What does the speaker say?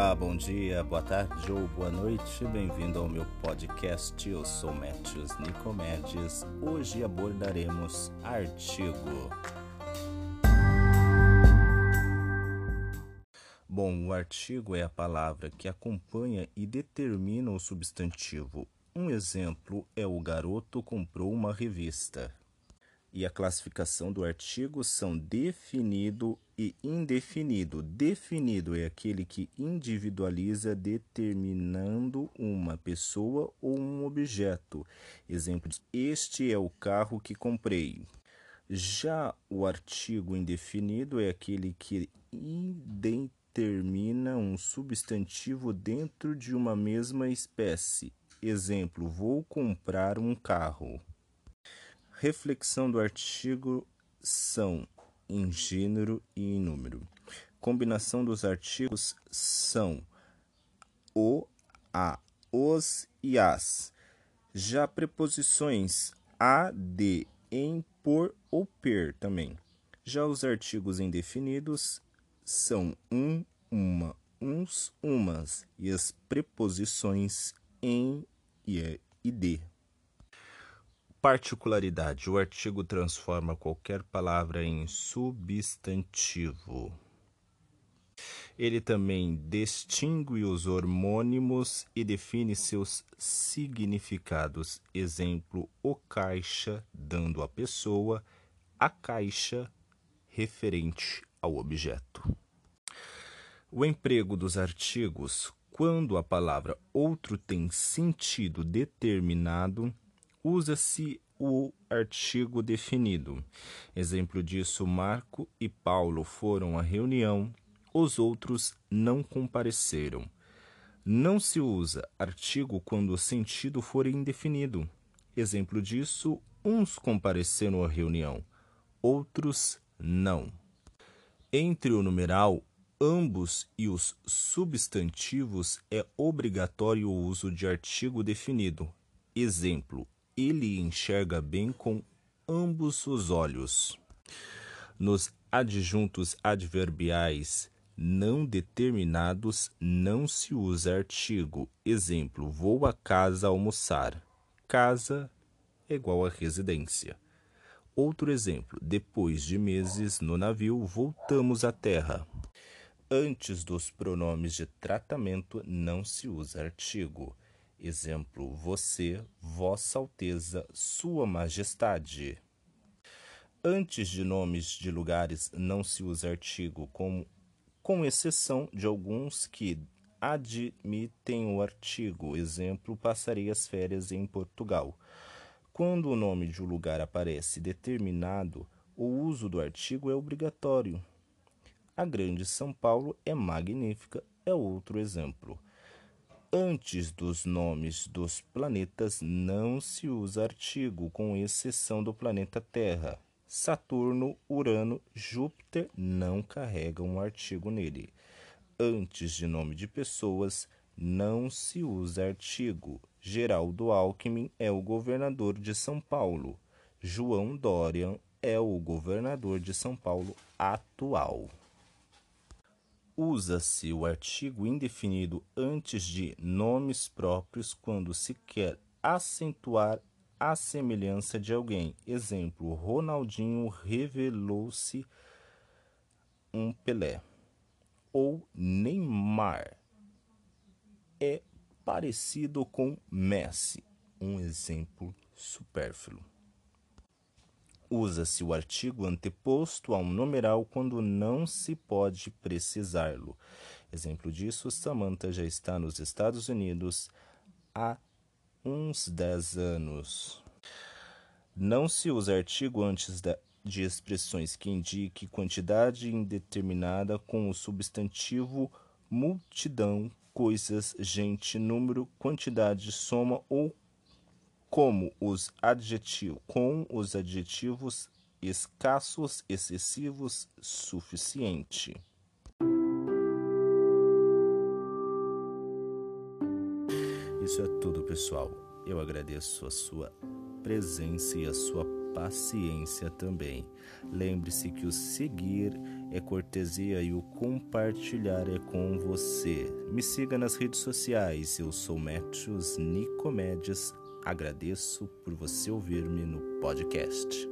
Olá, bom dia, boa tarde ou boa noite, bem-vindo ao meu podcast. Eu sou Matthews Nicomedes. Hoje abordaremos artigo. Bom, o artigo é a palavra que acompanha e determina o substantivo. Um exemplo é o garoto comprou uma revista e a classificação do artigo são definido e indefinido. Definido é aquele que individualiza determinando uma pessoa ou um objeto. Exemplo: Este é o carro que comprei. Já o artigo indefinido é aquele que determina um substantivo dentro de uma mesma espécie. Exemplo: Vou comprar um carro reflexão do artigo são em gênero e em número. Combinação dos artigos são o, a, os e as. Já preposições a, de, em, por ou per também. Já os artigos indefinidos são um, uma, uns, umas e as preposições em e, e de. Particularidade: o artigo transforma qualquer palavra em substantivo. Ele também distingue os hormônimos e define seus significados. Exemplo: o caixa, dando à pessoa, a caixa, referente ao objeto. O emprego dos artigos, quando a palavra outro tem sentido determinado, usa-se o artigo definido. Exemplo disso: Marco e Paulo foram à reunião, os outros não compareceram. Não se usa artigo quando o sentido for indefinido. Exemplo disso: uns compareceram à reunião, outros não. Entre o numeral ambos e os substantivos é obrigatório o uso de artigo definido. Exemplo: ele enxerga bem com ambos os olhos. Nos adjuntos adverbiais não determinados não se usa artigo. Exemplo: vou a casa almoçar. Casa é igual a residência. Outro exemplo: depois de meses no navio, voltamos à terra. Antes dos pronomes de tratamento não se usa artigo. Exemplo: você, Vossa Alteza, Sua Majestade. Antes de nomes de lugares não se usa artigo, com, com exceção de alguns que admitem o artigo. Exemplo: passarei as férias em Portugal. Quando o nome de um lugar aparece determinado, o uso do artigo é obrigatório. A Grande São Paulo é magnífica, é outro exemplo. Antes dos nomes dos planetas não se usa artigo, com exceção do planeta Terra. Saturno, Urano, Júpiter não carregam um artigo nele. Antes de nome de pessoas não se usa artigo. Geraldo Alckmin é o governador de São Paulo. João Dorian é o governador de São Paulo atual usa-se o artigo indefinido antes de nomes próprios quando se quer acentuar a semelhança de alguém. Exemplo: Ronaldinho revelou-se um Pelé. Ou Neymar é parecido com Messi. Um exemplo supérfluo. Usa-se o artigo anteposto a um numeral quando não se pode precisá-lo. Exemplo disso, Samantha já está nos Estados Unidos há uns 10 anos. Não se usa artigo antes de expressões que indique quantidade indeterminada com o substantivo multidão, coisas, gente, número, quantidade, soma ou como os adjetivos, com os adjetivos escassos, excessivos, suficiente. Isso é tudo, pessoal. Eu agradeço a sua presença e a sua paciência também. Lembre-se que o seguir é cortesia e o compartilhar é com você. Me siga nas redes sociais, eu sou Matthews Nicomédias. Agradeço por você ouvir-me no podcast.